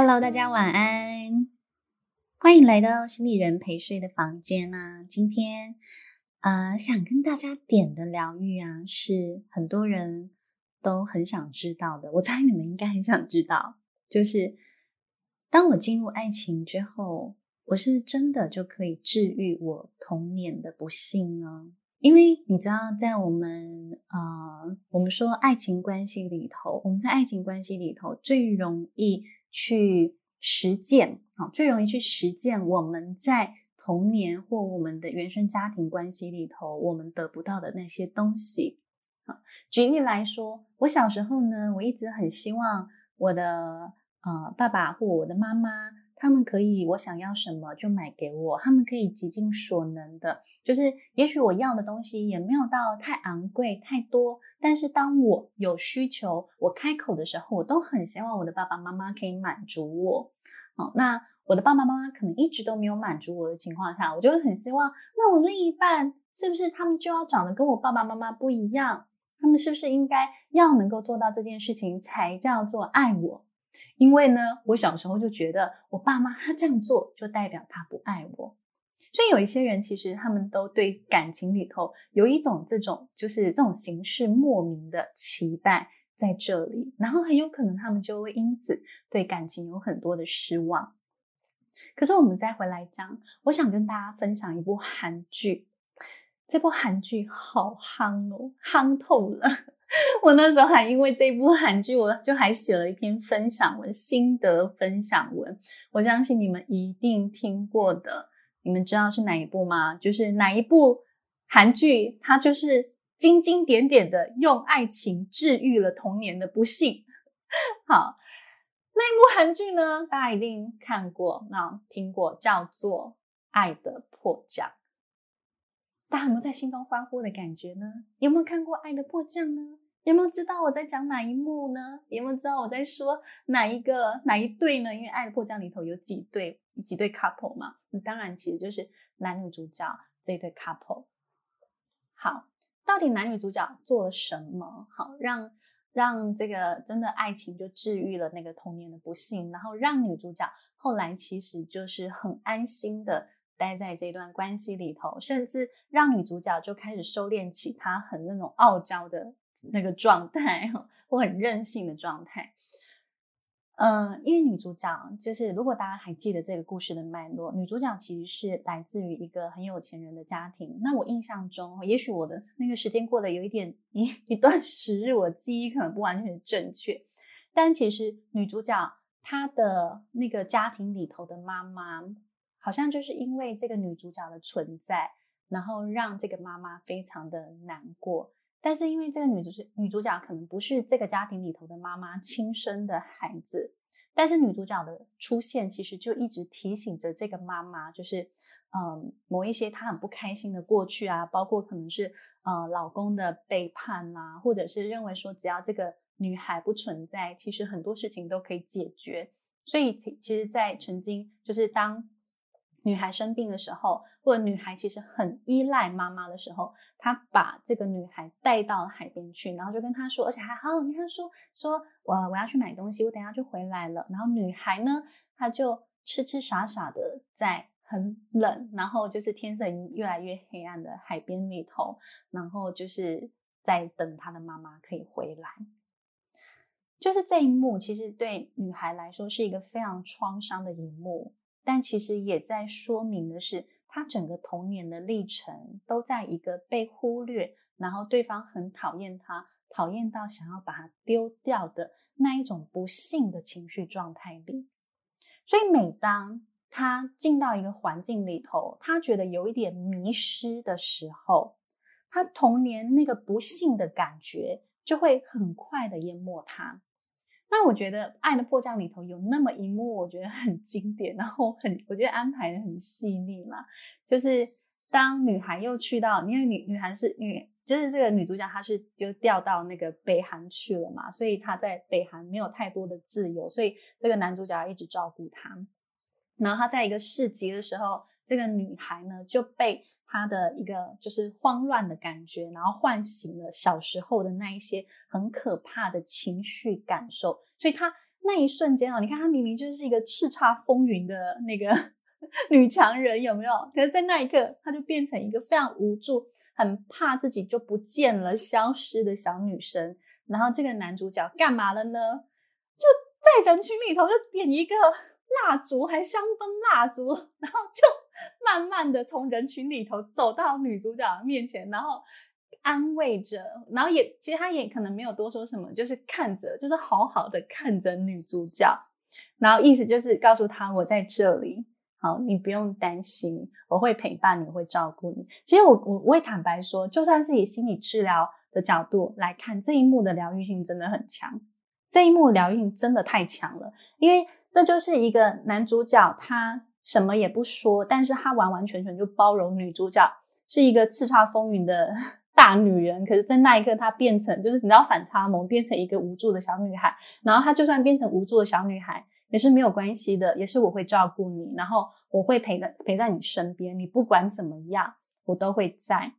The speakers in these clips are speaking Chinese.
Hello，大家晚安，欢迎来到心理人陪睡的房间啊。今天啊、呃，想跟大家点的疗愈啊，是很多人都很想知道的。我猜你们应该很想知道，就是当我进入爱情之后，我是真的就可以治愈我童年的不幸呢？因为你知道，在我们、呃，我们说爱情关系里头，我们在爱情关系里头最容易去实践啊，最容易去实践我们在童年或我们的原生家庭关系里头我们得不到的那些东西。啊，举例来说，我小时候呢，我一直很希望我的呃爸爸或我的妈妈。他们可以，我想要什么就买给我。他们可以极尽所能的，就是也许我要的东西也没有到太昂贵太多，但是当我有需求，我开口的时候，我都很希望我的爸爸妈妈可以满足我。好，那我的爸爸妈妈可能一直都没有满足我的情况下，我就会很希望，那我另一半是不是他们就要长得跟我爸爸妈妈不一样？他们是不是应该要能够做到这件事情才叫做爱我？因为呢，我小时候就觉得我爸妈他这样做就代表他不爱我，所以有一些人其实他们都对感情里头有一种这种就是这种形式莫名的期待在这里，然后很有可能他们就会因此对感情有很多的失望。可是我们再回来讲，我想跟大家分享一部韩剧，这部韩剧好夯哦，夯透了。我那时候还因为这部韩剧，我就还写了一篇分享文，心得分享文。我相信你们一定听过的，你们知道是哪一部吗？就是哪一部韩剧，它就是经经典典的用爱情治愈了童年的不幸。好，那一部韩剧呢，大家一定看过，那听过，叫做《爱的迫降》。大家有没有在心中欢呼的感觉呢？有没有看过《爱的迫降》呢？有没有知道我在讲哪一幕呢？有没有知道我在说哪一个哪一对呢？因为《爱的迫降》里头有几对几对 couple 嘛，当然其实就是男女主角这对 couple。好，到底男女主角做了什么？好，让让这个真的爱情就治愈了那个童年的不幸，然后让女主角后来其实就是很安心的。待在这段关系里头，甚至让女主角就开始收敛起她很那种傲娇的那个状态，或很任性的状态。嗯，因为女主角就是，如果大家还记得这个故事的脉络，女主角其实是来自于一个很有钱人的家庭。那我印象中，也许我的那个时间过得有一点一一段时日，我记忆可能不完全正确，但其实女主角她的那个家庭里头的妈妈。好像就是因为这个女主角的存在，然后让这个妈妈非常的难过。但是因为这个女主女主角可能不是这个家庭里头的妈妈亲生的孩子，但是女主角的出现其实就一直提醒着这个妈妈，就是嗯，某一些她很不开心的过去啊，包括可能是呃老公的背叛啊，或者是认为说只要这个女孩不存在，其实很多事情都可以解决。所以其其实，在曾经就是当。女孩生病的时候，或者女孩其实很依赖妈妈的时候，她把这个女孩带到海边去，然后就跟她说，而且还好好跟她说，说我我要去买东西，我等下就回来了。然后女孩呢，她就痴痴傻傻的在很冷，然后就是天色越来越黑暗的海边里头，然后就是在等她的妈妈可以回来。就是这一幕，其实对女孩来说是一个非常创伤的一幕。但其实也在说明的是，他整个童年的历程都在一个被忽略，然后对方很讨厌他，讨厌到想要把他丢掉的那一种不幸的情绪状态里。所以每当他进到一个环境里头，他觉得有一点迷失的时候，他童年那个不幸的感觉就会很快的淹没他。那我觉得《爱的迫降》里头有那么一幕，我觉得很经典，然后很我觉得安排的很细腻嘛。就是当女孩又去到，因为女女孩是女，就是这个女主角她是就调到那个北韩去了嘛，所以她在北韩没有太多的自由，所以这个男主角要一直照顾她。然后她在一个市集的时候，这个女孩呢就被。他的一个就是慌乱的感觉，然后唤醒了小时候的那一些很可怕的情绪感受，所以他那一瞬间哦，你看他明明就是一个叱咤风云的那个 女强人，有没有？可是，在那一刻，她就变成一个非常无助、很怕自己就不见了、消失的小女生。然后，这个男主角干嘛了呢？就在人群里头就点一个蜡烛，还香氛蜡烛，然后就 慢慢的从人群里头走到女主角的面前，然后。安慰着，然后也其实他也可能没有多说什么，就是看着，就是好好的看着女主角，然后意思就是告诉她我在这里，好，你不用担心，我会陪伴你，我会照顾你。其实我我我会坦白说，就算是以心理治疗的角度来看，这一幕的疗愈性真的很强，这一幕疗愈真的太强了，因为这就是一个男主角他什么也不说，但是他完完全全就包容女主角是一个叱咤风云的。大女人，可是，在那一刻，她变成就是你知道反差萌，变成一个无助的小女孩。然后她就算变成无助的小女孩，也是没有关系的，也是我会照顾你，然后我会陪在陪在你身边，你不管怎么样，我都会在。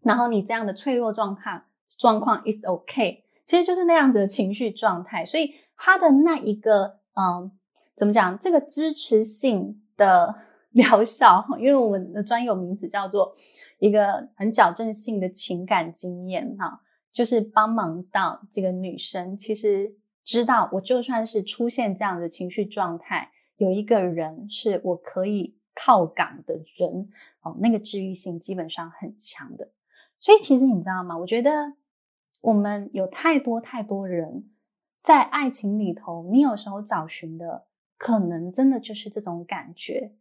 然后你这样的脆弱状况状况 is okay，其实就是那样子的情绪状态。所以她的那一个嗯，怎么讲？这个支持性的。疗效，因为我们的专有名词叫做一个很矫正性的情感经验，哈，就是帮忙到这个女生，其实知道我就算是出现这样的情绪状态，有一个人是我可以靠港的人，哦，那个治愈性基本上很强的。所以其实你知道吗？我觉得我们有太多太多人在爱情里头，你有时候找寻的可能真的就是这种感觉。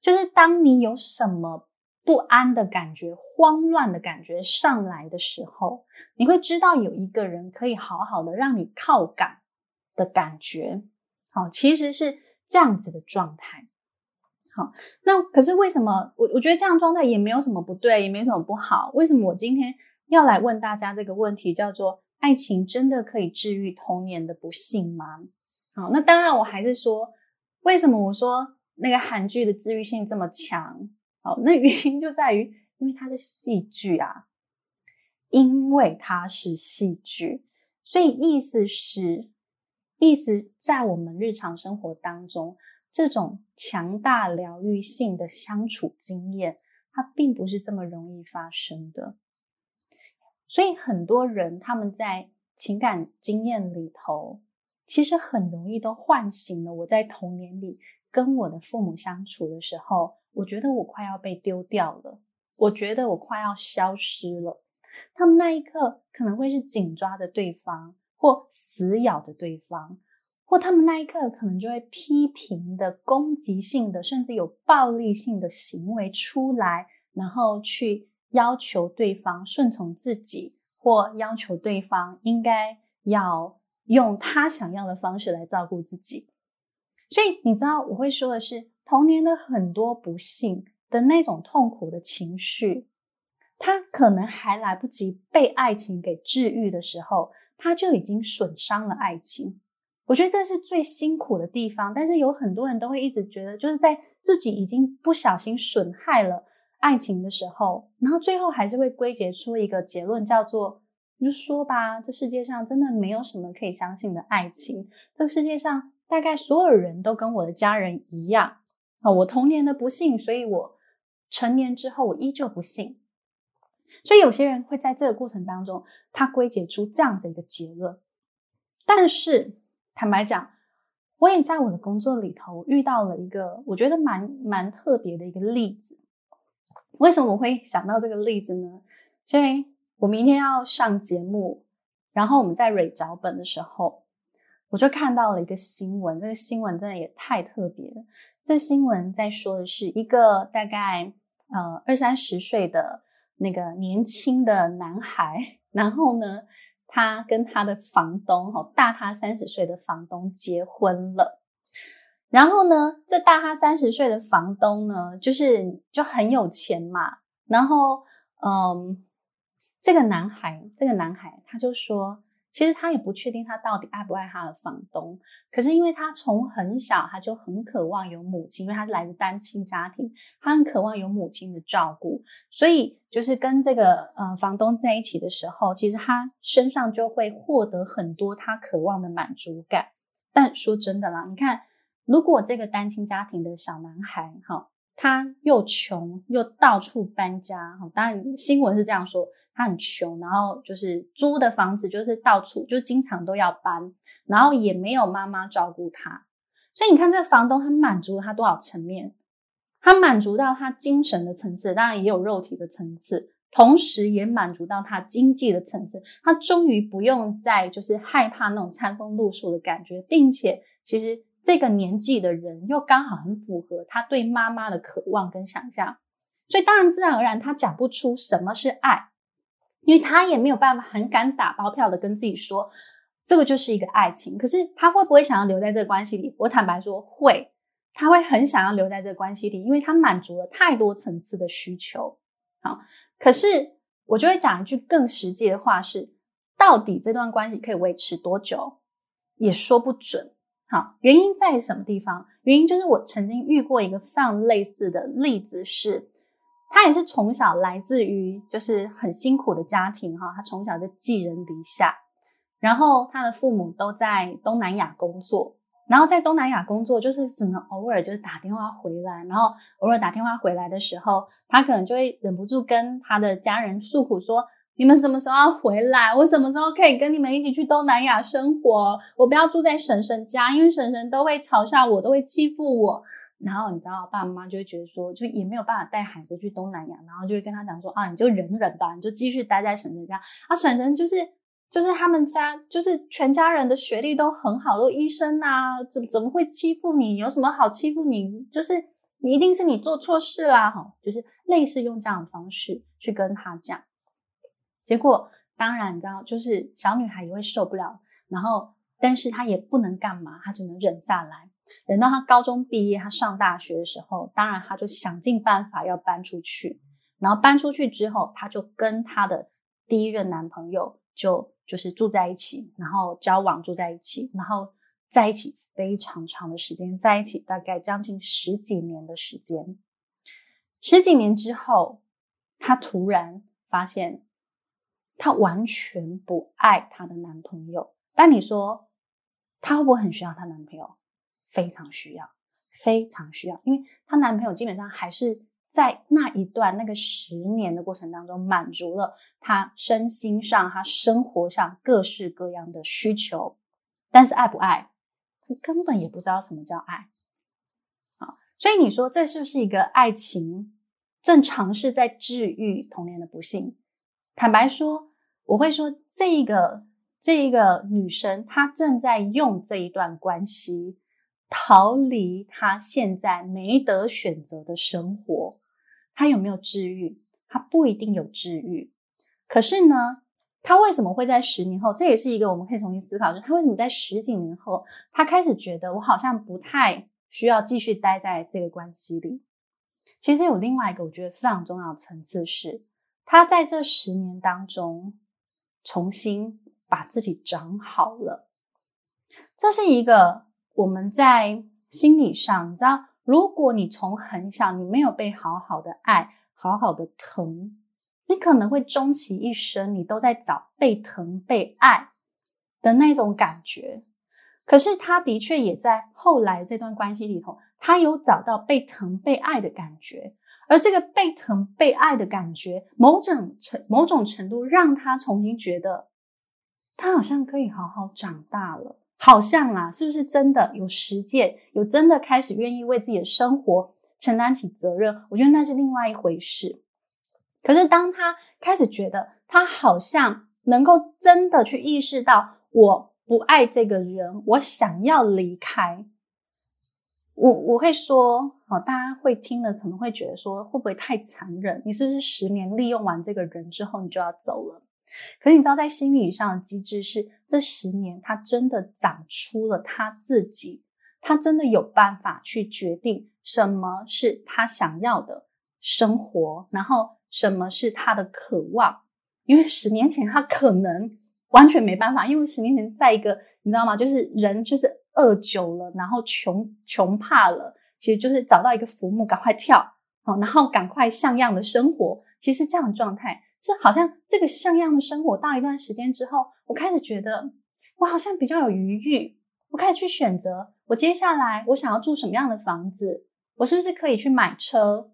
就是当你有什么不安的感觉、慌乱的感觉上来的时候，你会知道有一个人可以好好的让你靠港的感觉。好，其实是这样子的状态。好，那可是为什么我我觉得这样状态也没有什么不对，也没什么不好。为什么我今天要来问大家这个问题，叫做爱情真的可以治愈童年的不幸吗？好，那当然我还是说，为什么我说？那个韩剧的治愈性这么强，好，那原因就在于，因为它是戏剧啊，因为它是戏剧，所以意思是，意思在我们日常生活当中，这种强大疗愈性的相处经验，它并不是这么容易发生的。所以很多人他们在情感经验里头，其实很容易都唤醒了我在童年里。跟我的父母相处的时候，我觉得我快要被丢掉了，我觉得我快要消失了。他们那一刻可能会是紧抓着对方，或死咬着对方，或他们那一刻可能就会批评的、攻击性的，甚至有暴力性的行为出来，然后去要求对方顺从自己，或要求对方应该要用他想要的方式来照顾自己。所以你知道我会说的是，童年的很多不幸的那种痛苦的情绪，他可能还来不及被爱情给治愈的时候，他就已经损伤了爱情。我觉得这是最辛苦的地方。但是有很多人都会一直觉得，就是在自己已经不小心损害了爱情的时候，然后最后还是会归结出一个结论，叫做你就说吧，这世界上真的没有什么可以相信的爱情。这个世界上。大概所有人都跟我的家人一样啊，我童年的不幸，所以我成年之后我依旧不幸。所以有些人会在这个过程当中，他归结出这样的一个结论。但是坦白讲，我也在我的工作里头遇到了一个我觉得蛮蛮特别的一个例子。为什么我会想到这个例子呢？因为我明天要上节目，然后我们在蕊脚本的时候。我就看到了一个新闻，这个新闻真的也太特别了。这新闻在说的是一个大概呃二三十岁的那个年轻的男孩，然后呢，他跟他的房东，哈，大他三十岁的房东结婚了。然后呢，这大他三十岁的房东呢，就是就很有钱嘛。然后，嗯，这个男孩，这个男孩他就说。其实他也不确定他到底爱不爱他的房东，可是因为他从很小他就很渴望有母亲，因为他是来自单亲家庭，他很渴望有母亲的照顾，所以就是跟这个呃房东在一起的时候，其实他身上就会获得很多他渴望的满足感。但说真的啦，你看，如果这个单亲家庭的小男孩，哈，他又穷又到处搬家，哈，当然新闻是这样说，他很穷，然后就是租的房子就是到处就经常都要搬，然后也没有妈妈照顾他，所以你看这个房东他满足了他多少层面？他满足到他精神的层次，当然也有肉体的层次。同时也满足到他经济的层次，他终于不用再就是害怕那种餐风露宿的感觉，并且其实这个年纪的人又刚好很符合他对妈妈的渴望跟想象，所以当然自然而然他讲不出什么是爱，因为他也没有办法很敢打包票的跟自己说这个就是一个爱情。可是他会不会想要留在这个关系里？我坦白说会，他会很想要留在这个关系里，因为他满足了太多层次的需求。好。可是，我就会讲一句更实际的话是：到底这段关系可以维持多久，也说不准。好，原因在什么地方？原因就是我曾经遇过一个非常类似的例子是，是他也是从小来自于就是很辛苦的家庭哈，他从小就寄人篱下，然后他的父母都在东南亚工作。然后在东南亚工作，就是只能偶尔就是打电话回来，然后偶尔打电话回来的时候，他可能就会忍不住跟他的家人诉苦说：“你们什么时候要回来？我什么时候可以跟你们一起去东南亚生活？我不要住在婶婶家，因为婶婶都会嘲笑我，都会欺负我。”然后你知道，爸爸妈妈就会觉得说，就也没有办法带孩子去东南亚，然后就会跟他讲说：“啊，你就忍忍吧，你就继续待在婶婶家。”啊，婶婶就是。就是他们家，就是全家人的学历都很好，都医生啊，怎怎么会欺负你？有什么好欺负你？就是你一定是你做错事啦，哈，就是类似用这样的方式去跟他讲。结果当然你知道，就是小女孩也会受不了，然后但是她也不能干嘛，她只能忍下来。忍到她高中毕业，她上大学的时候，当然她就想尽办法要搬出去。然后搬出去之后，她就跟她的第一任男朋友就。就是住在一起，然后交往住在一起，然后在一起非常长的时间，在一起大概将近十几年的时间。十几年之后，她突然发现，她完全不爱她的男朋友。但你说，她会不会很需要她男朋友？非常需要，非常需要，因为她男朋友基本上还是。在那一段那个十年的过程当中，满足了她身心上、她生活上各式各样的需求，但是爱不爱，他根本也不知道什么叫爱。啊，所以你说这是不是一个爱情正尝试在治愈童年的不幸？坦白说，我会说这一个这一个女生，她正在用这一段关系。逃离她现在没得选择的生活，她有没有治愈？她不一定有治愈。可是呢，她为什么会在十年后？这也是一个我们可以重新思考，就是他为什么在十几年后，她开始觉得我好像不太需要继续待在这个关系里。其实有另外一个我觉得非常重要的层次是，她在这十年当中重新把自己长好了。这是一个。我们在心理上，你知道，如果你从很小你没有被好好的爱、好好的疼，你可能会终其一生你都在找被疼、被爱的那种感觉。可是他的确也在后来这段关系里头，他有找到被疼、被爱的感觉，而这个被疼、被爱的感觉，某种程某种程度让他重新觉得，他好像可以好好长大了。好像啦，是不是真的有实践，有真的开始愿意为自己的生活承担起责任？我觉得那是另外一回事。可是当他开始觉得他好像能够真的去意识到我不爱这个人，我想要离开，我我会说，哦，大家会听了可能会觉得说，会不会太残忍？你是不是十年利用完这个人之后，你就要走了？可你知道，在心理上的机制是，这十年他真的长出了他自己，他真的有办法去决定什么是他想要的生活，然后什么是他的渴望。因为十年前他可能完全没办法，因为十年前在一个你知道吗？就是人就是饿久了，然后穷穷怕了，其实就是找到一个浮木，赶快跳，好，然后赶快像样的生活。其实这样的状态。是好像这个像样的生活到一段时间之后，我开始觉得我好像比较有余裕，我开始去选择，我接下来我想要住什么样的房子，我是不是可以去买车，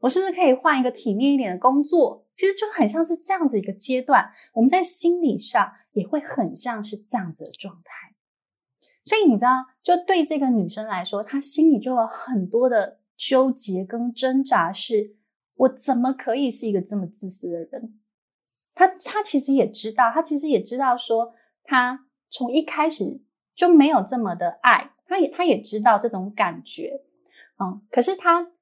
我是不是可以换一个体面一点的工作？其实就很像是这样子一个阶段，我们在心理上也会很像是这样子的状态。所以你知道，就对这个女生来说，她心里就有很多的纠结跟挣扎是，我怎么可以是一个这么自私的人？她她其实也知道，她其实也知道说，她从一开始就没有这么的爱，她也她也知道这种感觉，嗯，可是她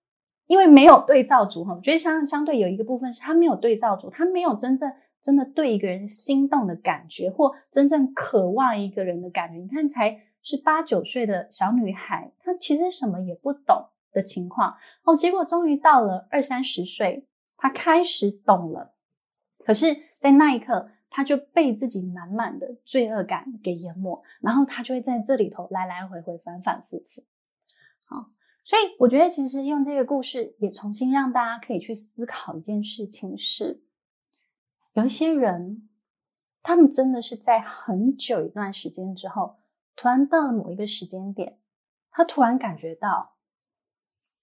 因为没有对照组哈，我觉得相相对有一个部分是她没有对照组，她没有真正真的对一个人心动的感觉，或真正渴望一个人的感觉。你看才。是八九岁的小女孩，她其实什么也不懂的情况哦。结果终于到了二三十岁，她开始懂了。可是，在那一刻，她就被自己满满的罪恶感给淹没，然后她就会在这里头来来回回、反反复复。好，所以我觉得，其实用这个故事也重新让大家可以去思考一件事情：是有一些人，他们真的是在很久一段时间之后。突然到了某一个时间点，他突然感觉到，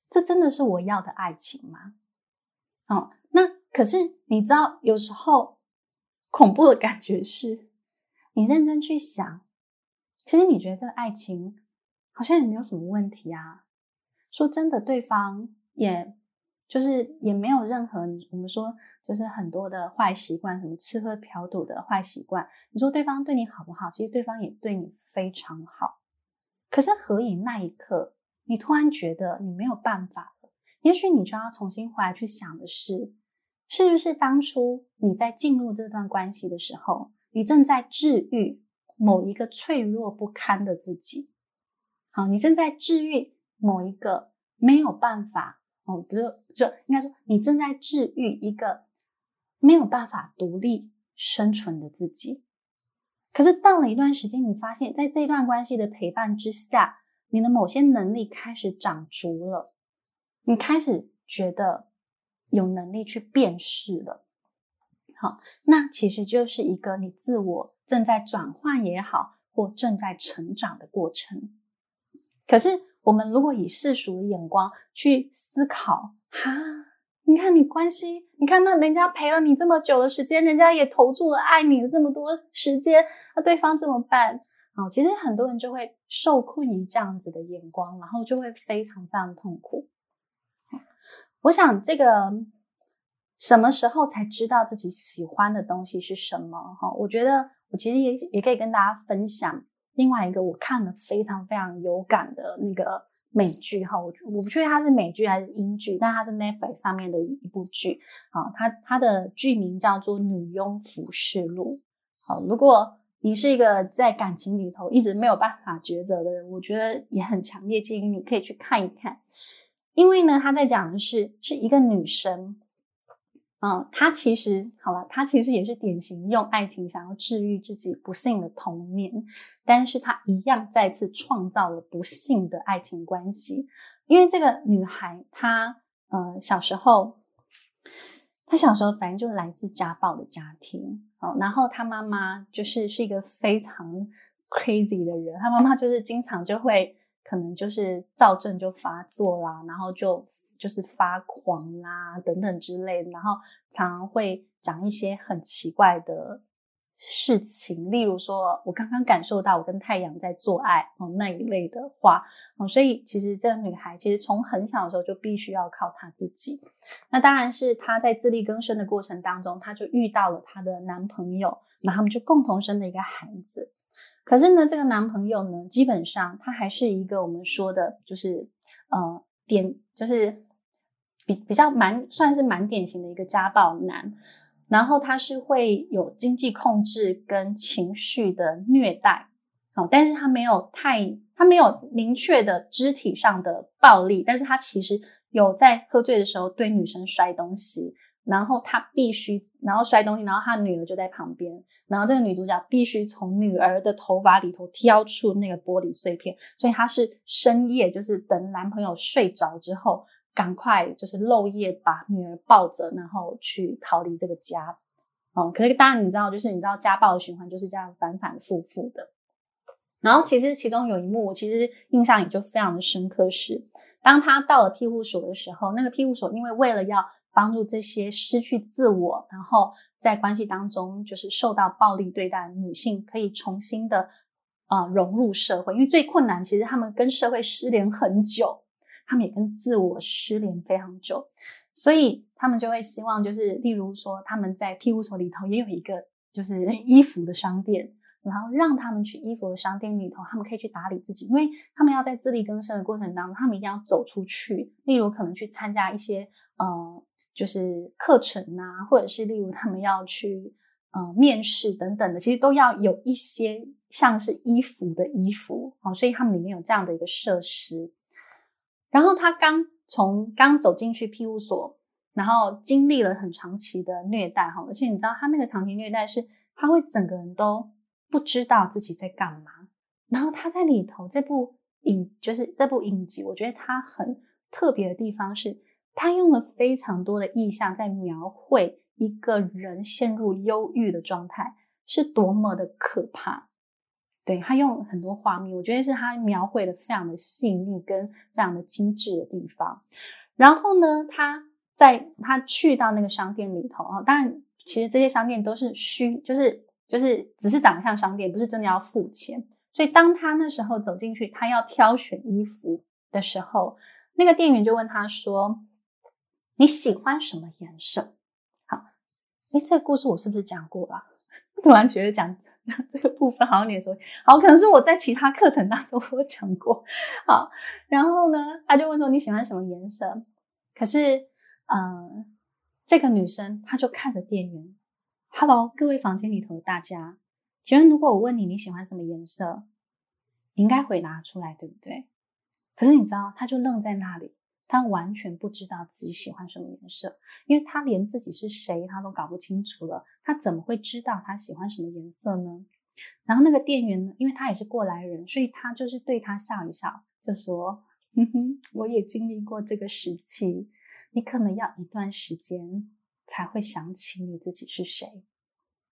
这真的是我要的爱情吗？哦，那可是你知道，有时候恐怖的感觉是，你认真去想，其实你觉得这个爱情好像也没有什么问题啊。说真的，对方也就是也没有任何我们说。就是很多的坏习惯，什么吃喝嫖赌的坏习惯。你说对方对你好不好？其实对方也对你非常好。可是何以那一刻，你突然觉得你没有办法了？也许你就要重新回来去想的是，是不是当初你在进入这段关系的时候，你正在治愈某一个脆弱不堪的自己？好，你正在治愈某一个没有办法，哦，不是，就应该说你正在治愈一个。没有办法独立生存的自己，可是到了一段时间，你发现在这段关系的陪伴之下，你的某些能力开始长足了，你开始觉得有能力去辨识了。好，那其实就是一个你自我正在转换也好，或正在成长的过程。可是我们如果以世俗的眼光去思考，哈。你看你关系，你看那人家陪了你这么久的时间，人家也投注了爱你的这么多时间，那对方怎么办？好，其实很多人就会受困于这样子的眼光，然后就会非常非常痛苦。我想这个什么时候才知道自己喜欢的东西是什么？哈，我觉得我其实也也可以跟大家分享另外一个我看了非常非常有感的那个。美剧哈，我我不确定它是美剧还是英剧，但它是 Netflix 上面的一部剧啊。它它的剧名叫做《女佣服饰录》。好，如果你是一个在感情里头一直没有办法抉择的人，我觉得也很强烈建议你可以去看一看，因为呢，他在讲的是是一个女生。嗯，他其实好了，他其实也是典型用爱情想要治愈自己不幸的童年，但是他一样再次创造了不幸的爱情关系。因为这个女孩，她呃小时候，她小时候反正就来自家暴的家庭，哦，然后她妈妈就是是一个非常 crazy 的人，她妈妈就是经常就会。可能就是躁症就发作啦，然后就就是发狂啦等等之类的，然后常常会讲一些很奇怪的事情，例如说我刚刚感受到我跟太阳在做爱哦那一类的话哦，所以其实这个女孩其实从很小的时候就必须要靠她自己。那当然是她在自力更生的过程当中，她就遇到了她的男朋友，那他们就共同生了一个孩子。可是呢，这个男朋友呢，基本上他还是一个我们说的，就是呃，典，就是比比较蛮算是蛮典型的一个家暴男。然后他是会有经济控制跟情绪的虐待，好，但是他没有太，他没有明确的肢体上的暴力，但是他其实有在喝醉的时候对女生摔东西。然后他必须，然后摔东西，然后他女儿就在旁边，然后这个女主角必须从女儿的头发里头挑出那个玻璃碎片，所以她是深夜，就是等男朋友睡着之后，赶快就是漏夜把女儿抱着，然后去逃离这个家。哦，可是当然你知道，就是你知道家暴的循环就是这样反反复复的。然后其实其中有一幕，我其实印象也就非常的深刻是，当他到了庇护所的时候，那个庇护所因为为了要帮助这些失去自我，然后在关系当中就是受到暴力对待的女性，可以重新的呃融入社会。因为最困难，其实他们跟社会失联很久，他们也跟自我失联非常久，所以他们就会希望，就是例如说，他们在庇护所里头也有一个就是 衣服的商店。然后让他们去衣服的商店里头，他们可以去打理自己，因为他们要在自力更生的过程当中，他们一定要走出去。例如，可能去参加一些呃，就是课程啊，或者是例如他们要去呃面试等等的，其实都要有一些像是衣服的衣服哦，所以他们里面有这样的一个设施。然后他刚从刚走进去庇护所，然后经历了很长期的虐待哈，而且你知道他那个长期虐待是，他会整个人都。不知道自己在干嘛，然后他在里头这部影就是这部影集，我觉得他很特别的地方是，他用了非常多的意象在描绘一个人陷入忧郁的状态是多么的可怕。对，他用很多画面，我觉得是他描绘的非常的细腻跟非常的精致的地方。然后呢，他在他去到那个商店里头啊，当然其实这些商店都是虚，就是。就是只是长得像商店，不是真的要付钱。所以当他那时候走进去，他要挑选衣服的时候，那个店员就问他说：“你喜欢什么颜色？”好，诶，这个故事我是不是讲过了？突然觉得讲 讲这个部分好像有点说，好，可能是我在其他课程当中我讲过。好，然后呢，他就问说：“你喜欢什么颜色？”可是，呃，这个女生她就看着店员。Hello，各位房间里头的大家，请问如果我问你你喜欢什么颜色，你应该回答出来，对不对？可是你知道，他就愣在那里，他完全不知道自己喜欢什么颜色，因为他连自己是谁他都搞不清楚了，他怎么会知道他喜欢什么颜色呢？然后那个店员呢，因为他也是过来人，所以他就是对他笑一笑，就说：“哼哼，我也经历过这个时期，你可能要一段时间。”才会想起你自己是谁，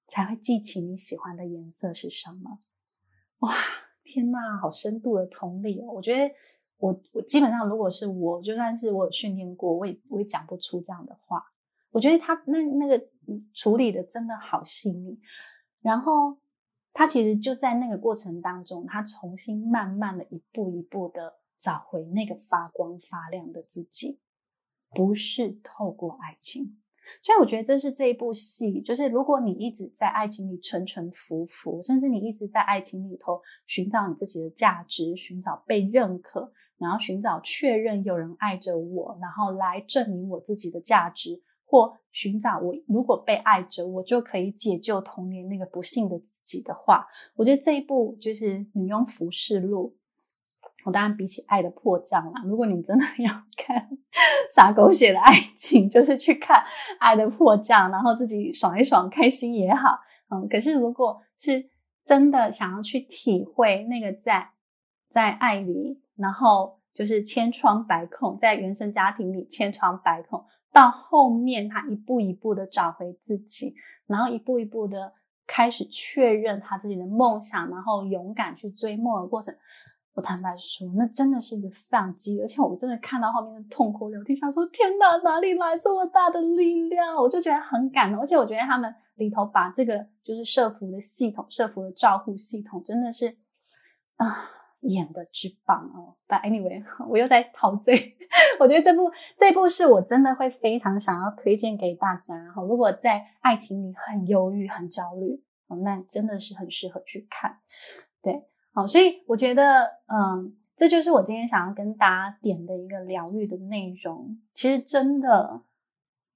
才会记起你喜欢的颜色是什么。哇，天哪，好深度的同理哦！我觉得我我基本上如果是我，就算是我训练过，我也我也讲不出这样的话。我觉得他那那个处理的真的好细腻，然后他其实就在那个过程当中，他重新慢慢的一步一步的找回那个发光发亮的自己，不是透过爱情。所以我觉得这是这一部戏，就是如果你一直在爱情里沉沉浮浮，甚至你一直在爱情里头寻找你自己的价值，寻找被认可，然后寻找确认有人爱着我，然后来证明我自己的价值，或寻找我如果被爱着，我就可以解救童年那个不幸的自己的话，我觉得这一部就是《女佣服饰录》。我当然比起《爱的迫降》啦，如果你真的 要看撒狗血的爱情，就是去看《爱的迫降》，然后自己爽一爽，开心也好。嗯，可是如果是真的想要去体会那个在在爱里，然后就是千疮百孔，在原生家庭里千疮百孔，到后面他一步一步的找回自己，然后一步一步的开始确认他自己的梦想，然后勇敢去追梦的过程。我坦白说，那真的是一个非常激，而且我真的看到后面的痛哭流涕，想说天哪，哪里来这么大的力量？我就觉得很感动，而且我觉得他们里头把这个就是社福的系统、社福的照护系统，真的是啊演的之棒哦。But anyway，我又在陶醉。我觉得这部这部是我真的会非常想要推荐给大家。然后，如果在爱情里很忧郁、很焦虑，那真的是很适合去看。对。好，所以我觉得，嗯，这就是我今天想要跟大家点的一个疗愈的内容。其实真的，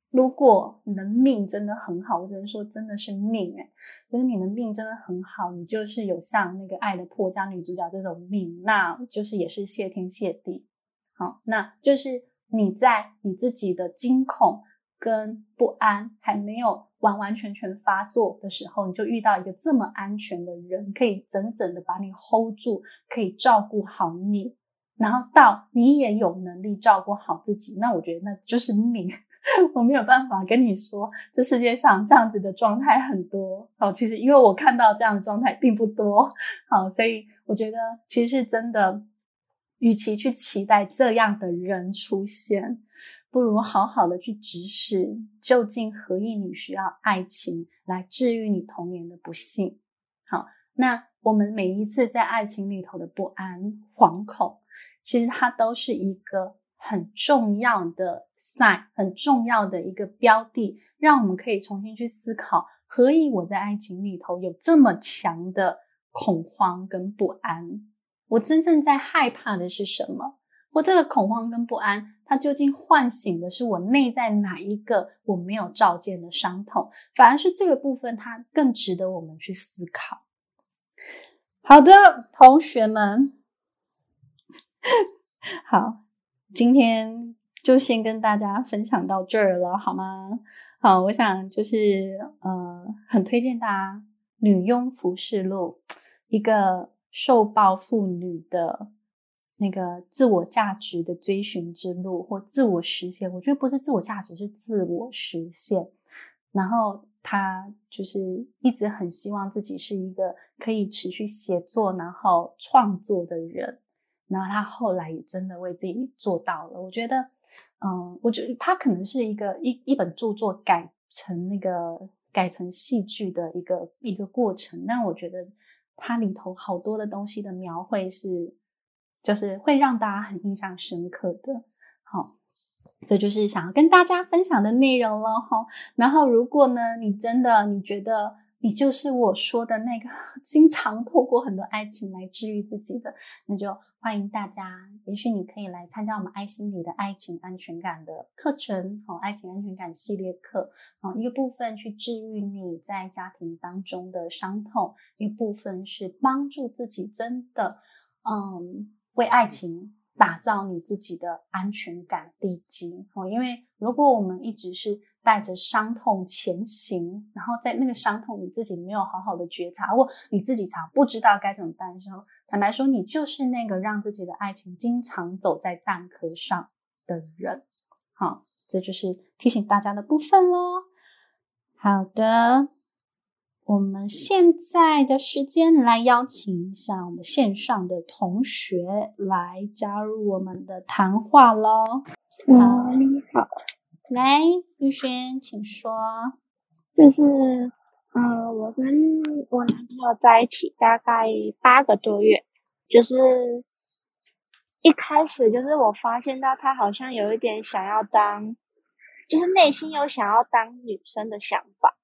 如果你的命真的很好，我只能说真的是命诶，就是你的命真的很好，你就是有像那个《爱的迫降》女主角这种命，那就是也是谢天谢地。好，那就是你在你自己的惊恐跟不安还没有完完全全发作的时候，你就遇到一个这么安全的人，可以整整的把你 hold 住，可以照顾好你，然后到你也有能力照顾好自己，那我觉得那就是命，我没有办法跟你说，这世界上这样子的状态很多。好，其实因为我看到这样的状态并不多。好，所以我觉得其实是真的，与其去期待这样的人出现，不如好好的去直视，究竟何以你需要爱情来治愈你童年的不幸。好，那我们每一次在爱情里头的不安、惶恐，其实它都是一个。很重要的 sign，很重要的一个标的，让我们可以重新去思考：何以我在爱情里头有这么强的恐慌跟不安？我真正在害怕的是什么？我这个恐慌跟不安，它究竟唤醒的是我内在哪一个我没有照见的伤痛？反而是这个部分，它更值得我们去思考。好的，同学们，好。今天就先跟大家分享到这儿了，好吗？好，我想就是呃，很推荐大家《女佣服饰录》，一个受暴妇女的那个自我价值的追寻之路，或自我实现。我觉得不是自我价值，是自我实现。然后他就是一直很希望自己是一个可以持续写作，然后创作的人。然后他后来也真的为自己做到了。我觉得，嗯，我觉得他可能是一个一一本著作改成那个改成戏剧的一个一个过程。但我觉得它里头好多的东西的描绘是，就是会让大家很印象深刻的。好，这就是想要跟大家分享的内容了哈。然后，如果呢，你真的你觉得。你就是我说的那个经常透过很多爱情来治愈自己的，那就欢迎大家。也许你可以来参加我们爱心理的爱情安全感的课程，哦，爱情安全感系列课，哦，一个部分去治愈你在家庭当中的伤痛，一部分是帮助自己真的，嗯，为爱情打造你自己的安全感地基。哦，因为如果我们一直是带着伤痛前行，然后在那个伤痛你自己没有好好的觉察，或你自己常不知道该怎么办的时候，坦白说，你就是那个让自己的爱情经常走在蛋壳上的人。好，这就是提醒大家的部分喽。好的，我们现在的时间来邀请一下我们线上的同学来加入我们的谈话喽。嗯，你好。来，玉轩，请说。就是，嗯、呃，我跟我男朋友在一起大概八个多月，就是一开始就是我发现到他好像有一点想要当，就是内心有想要当女生的想法。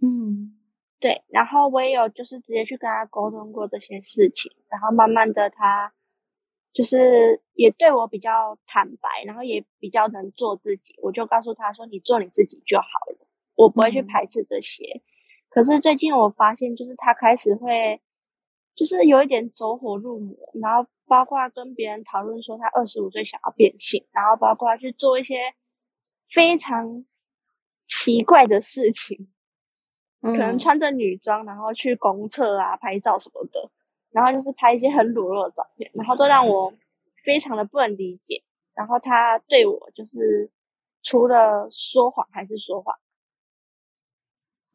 嗯，对。然后我也有就是直接去跟他沟通过这些事情，然后慢慢的他。就是也对我比较坦白，然后也比较能做自己。我就告诉他说：“你做你自己就好了，我不会去排斥这些。嗯”可是最近我发现，就是他开始会，就是有一点走火入魔，然后包括跟别人讨论说他二十五岁想要变性，然后包括去做一些非常奇怪的事情，可能穿着女装然后去公厕啊拍照什么的。然后就是拍一些很裸露的照片，然后都让我非常的不能理解。然后他对我就是除了说谎还是说谎。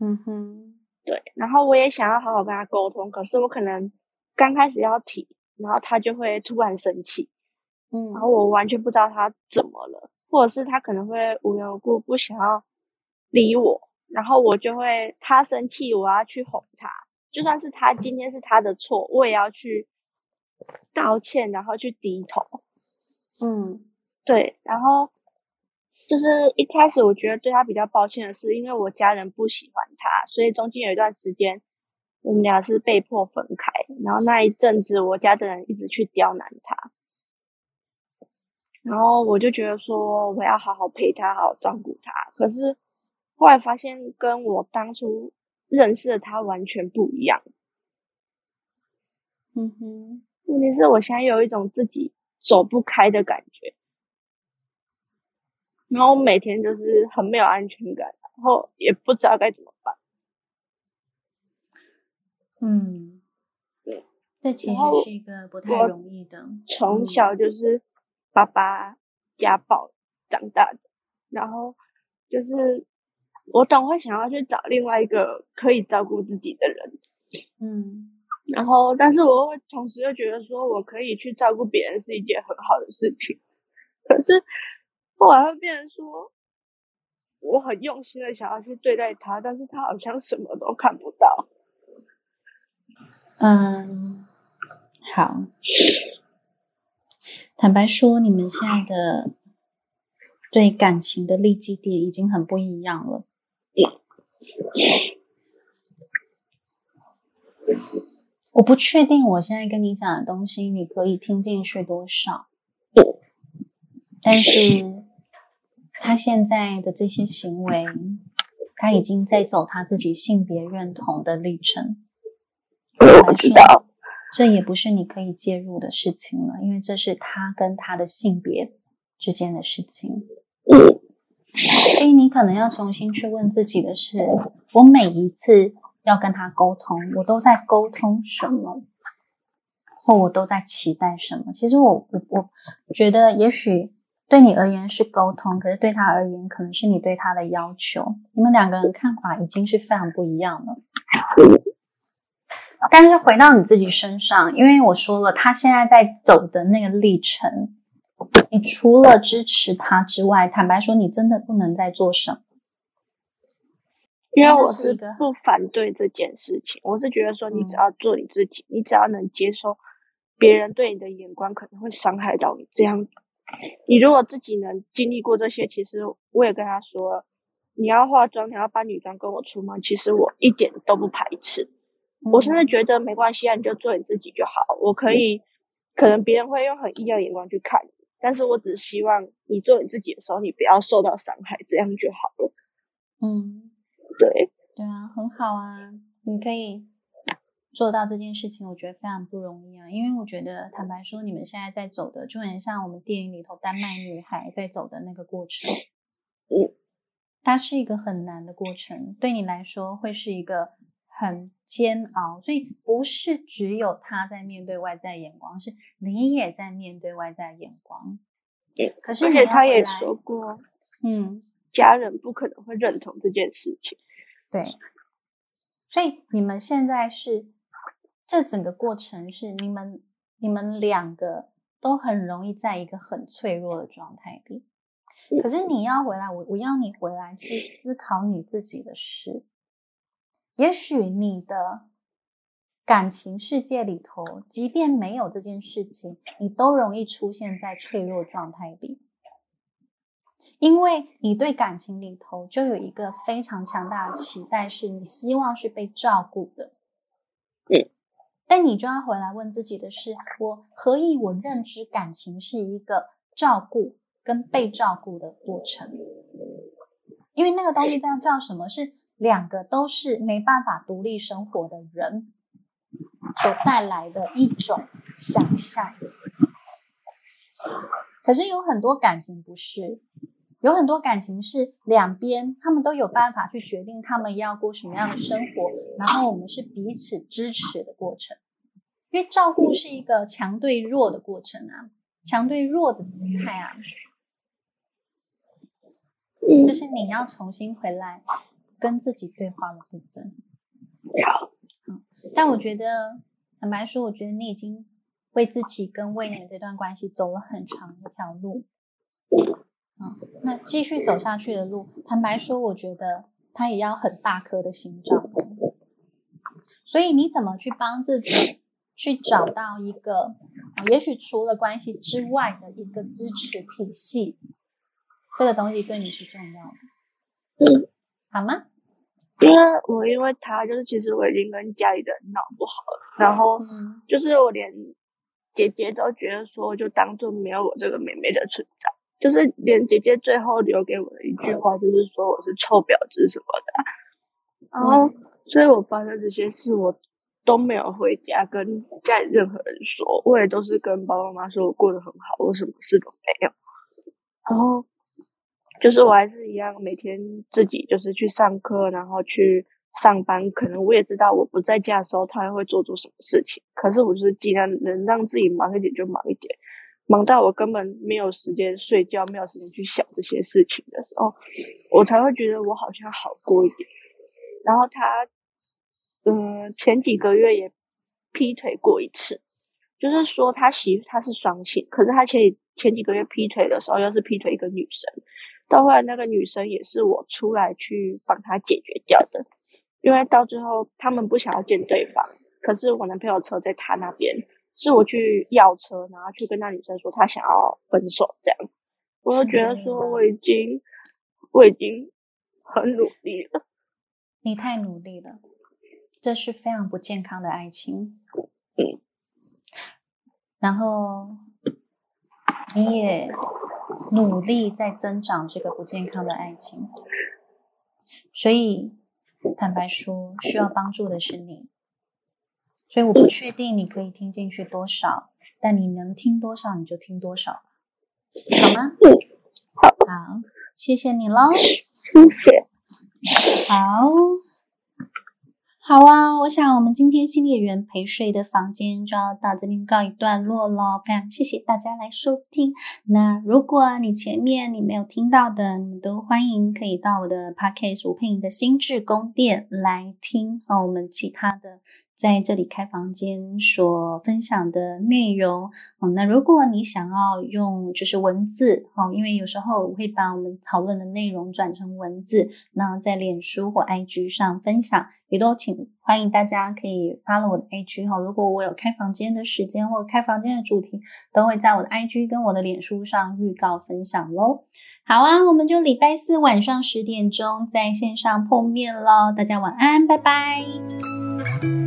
嗯哼，对。然后我也想要好好跟他沟通，可是我可能刚开始要提，然后他就会突然生气。嗯，然后我完全不知道他怎么了，或者是他可能会无缘无故不想要理我，然后我就会他生气，我要去哄他。就算是他今天是他的错，我也要去道歉，然后去低头。嗯，对。然后就是一开始我觉得对他比较抱歉的是，因为我家人不喜欢他，所以中间有一段时间我们俩是被迫分开。然后那一阵子，我家的人一直去刁难他，然后我就觉得说我要好好陪他，好好照顾他。可是后来发现，跟我当初。认识的他完全不一样。嗯哼，问题是我现在有一种自己走不开的感觉，然后每天就是很没有安全感，然后也不知道该怎么办。嗯，对，这其实是一个不太容易的。从小就是爸爸家暴长大的，然后就是我总会想要去找另外一个可以照顾自己的人，嗯，然后但是我会同时又觉得说我可以去照顾别人是一件很好的事情，可是后来会变成说我很用心的想要去对待他，但是他好像什么都看不到。嗯，好。坦白说，你们现在的对感情的立基点已经很不一样了。我不确定我现在跟你讲的东西，你可以听进去多少。但是他现在的这些行为，他已经在走他自己性别认同的历程。我知道。这也不是你可以介入的事情了，因为这是他跟他的性别之间的事情。所以你可能要重新去问自己的是：我每一次要跟他沟通，我都在沟通什么，或我都在期待什么？其实我我我觉得，也许对你而言是沟通，可是对他而言，可能是你对他的要求。你们两个人看法已经是非常不一样了。但是回到你自己身上，因为我说了，他现在在走的那个历程，你除了支持他之外，坦白说，你真的不能再做什么。因为我是不反对这件事情，我是觉得说，你只要做你自己，嗯、你只要能接受别人对你的眼光可能会伤害到你，这样，你如果自己能经历过这些，其实我也跟他说，你要化妆，你要扮女装跟我出门，其实我一点都不排斥。我甚至觉得没关系啊，你就做你自己就好。我可以，可能别人会用很异样的眼光去看你，但是我只希望你做你自己的时候，你不要受到伤害，这样就好了。嗯，对，对啊，很好啊，你可以做到这件事情，我觉得非常不容易啊。因为我觉得，坦白说，你们现在在走的，就很像我们电影里头丹麦女孩在走的那个过程。嗯，它是一个很难的过程，对你来说会是一个。很煎熬，所以不是只有他在面对外在眼光，是你也在面对外在眼光。可是，而且他也说过，嗯，家人不可能会认同这件事情。对，所以你们现在是这整个过程是你们你们两个都很容易在一个很脆弱的状态里。可是你要回来，我我要你回来去思考你自己的事。也许你的感情世界里头，即便没有这件事情，你都容易出现在脆弱状态里，因为你对感情里头就有一个非常强大的期待，是你希望是被照顾的。嗯，但你就要回来问自己的是：我何以我认知感情是一个照顾跟被照顾的过程？因为那个东西在叫什么？是。两个都是没办法独立生活的人所带来的一种想象。可是有很多感情不是，有很多感情是两边他们都有办法去决定他们要过什么样的生活，然后我们是彼此支持的过程。因为照顾是一个强对弱的过程啊，强对弱的姿态啊，就是你要重新回来。跟自己对话的部分，好，嗯，但我觉得，坦白说，我觉得你已经为自己跟为你们这段关系走了很长一条路，嗯，那继续走下去的路，坦白说，我觉得他也要很大颗的心脏，所以你怎么去帮自己去找到一个，也许除了关系之外的一个支持体系，这个东西对你是重要的，嗯。好吗？因为我因为他就是其实我已经跟家里的人闹不好了，然后就是我连姐姐都觉得说，就当做没有我这个妹妹的存在，就是连姐姐最后留给我的一句话就是说我是臭婊子什么的，然后所以我发生这些事我都没有回家跟家里任何人说，我也都是跟爸爸妈妈说我过得很好，我什么事都没有，然后。就是我还是一样，每天自己就是去上课，然后去上班。可能我也知道我不在家的时候，他还会做做什么事情。可是我是尽量能让自己忙一点就忙一点。忙到我根本没有时间睡觉，没有时间去想这些事情的时候，我才会觉得我好像好过一点。然后他，嗯、前几个月也劈腿过一次，就是说他媳他是双性，可是他前前几个月劈腿的时候，又是劈腿一个女生。到后来那个女生也是我出来去帮她解决掉的，因为到最后他们不想要见对方，可是我男朋友车在他那边。是我去要车，然后去跟那女生说他想要分手，这样，我就觉得说我已经，我已经很努力了。你太努力了，这是非常不健康的爱情。嗯，然后你也努力在增长这个不健康的爱情，所以坦白说，需要帮助的是你。所以我不确定你可以听进去多少，但你能听多少你就听多少，好吗？好，好，谢谢你喽，谢谢，好。好啊，我想我们今天心理人陪睡的房间就要到这边告一段落喽。非常谢谢大家来收听。那如果你前面你没有听到的，你都欢迎可以到我的 Podcast 吴佩颖的心智宫殿来听哦。我们其他的在这里开房间所分享的内容哦。那如果你想要用就是文字哦，因为有时候我会把我们讨论的内容转成文字，那在脸书或 IG 上分享。也都请欢迎大家可以 follow 我的 IG 哈，如果我有开房间的时间或开房间的主题，都会在我的 IG 跟我的脸书上预告分享喽。好啊，我们就礼拜四晚上十点钟在线上碰面喽，大家晚安，拜拜。